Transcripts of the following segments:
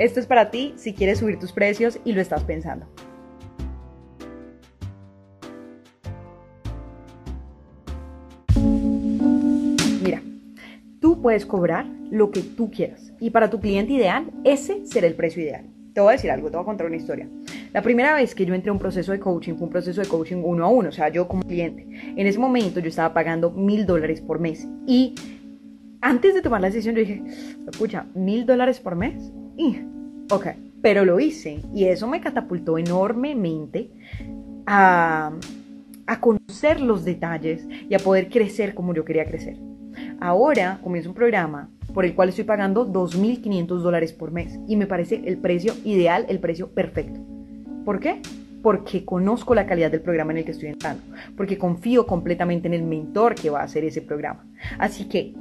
Esto es para ti si quieres subir tus precios y lo estás pensando. Mira, tú puedes cobrar lo que tú quieras y para tu cliente ideal ese será el precio ideal. Te voy a decir algo, te voy a contar una historia. La primera vez que yo entré a un proceso de coaching fue un proceso de coaching uno a uno, o sea, yo como cliente. En ese momento yo estaba pagando mil dólares por mes y antes de tomar la decisión yo dije, escucha, mil dólares por mes ok, pero lo hice y eso me catapultó enormemente a, a conocer los detalles y a poder crecer como yo quería crecer. Ahora comienzo un programa por el cual estoy pagando 2.500 dólares por mes y me parece el precio ideal, el precio perfecto. ¿Por qué? Porque conozco la calidad del programa en el que estoy entrando, porque confío completamente en el mentor que va a hacer ese programa. Así que,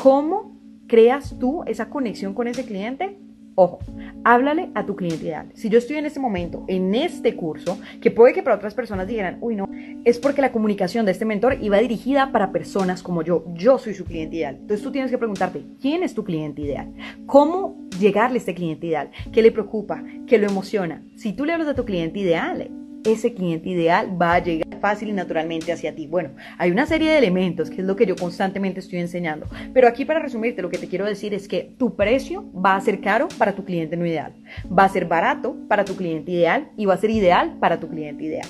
¿cómo creas tú esa conexión con ese cliente? Ojo, háblale a tu cliente ideal. Si yo estoy en este momento, en este curso, que puede que para otras personas dijeran, uy, no, es porque la comunicación de este mentor iba dirigida para personas como yo. Yo soy su cliente ideal. Entonces tú tienes que preguntarte, ¿quién es tu cliente ideal? ¿Cómo llegarle a este cliente ideal? ¿Qué le preocupa? ¿Qué lo emociona? Si tú le hablas a tu cliente ideal, ese cliente ideal va a llegar fácil y naturalmente hacia ti. Bueno, hay una serie de elementos que es lo que yo constantemente estoy enseñando. Pero aquí para resumirte, lo que te quiero decir es que tu precio va a ser caro para tu cliente no ideal. Va a ser barato para tu cliente ideal y va a ser ideal para tu cliente ideal.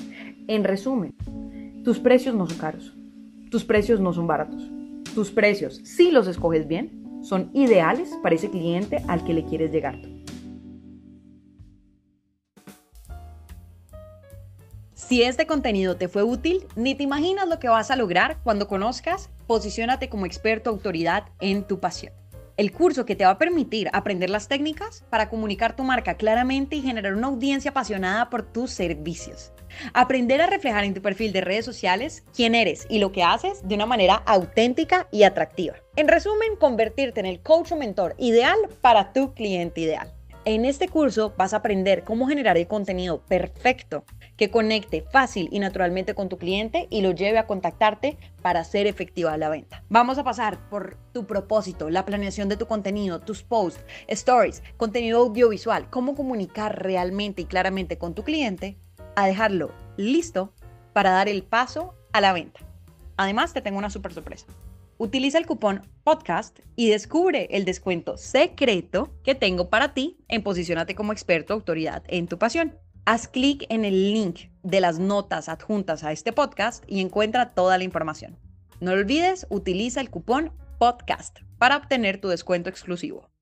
En resumen, tus precios no son caros. Tus precios no son baratos. Tus precios, si los escoges bien, son ideales para ese cliente al que le quieres llegar Si este contenido te fue útil, ni te imaginas lo que vas a lograr cuando conozcas Posiciónate como experto autoridad en tu pasión. El curso que te va a permitir aprender las técnicas para comunicar tu marca claramente y generar una audiencia apasionada por tus servicios. Aprender a reflejar en tu perfil de redes sociales quién eres y lo que haces de una manera auténtica y atractiva. En resumen, convertirte en el coach o mentor ideal para tu cliente ideal. En este curso vas a aprender cómo generar el contenido perfecto que conecte fácil y naturalmente con tu cliente y lo lleve a contactarte para hacer efectiva la venta. Vamos a pasar por tu propósito, la planeación de tu contenido, tus posts, stories, contenido audiovisual, cómo comunicar realmente y claramente con tu cliente, a dejarlo listo para dar el paso a la venta. Además, te tengo una super sorpresa. Utiliza el cupón podcast y descubre el descuento secreto que tengo para ti en Posicionate como experto autoridad en tu pasión. Haz clic en el link de las notas adjuntas a este podcast y encuentra toda la información. No olvides, utiliza el cupón podcast para obtener tu descuento exclusivo.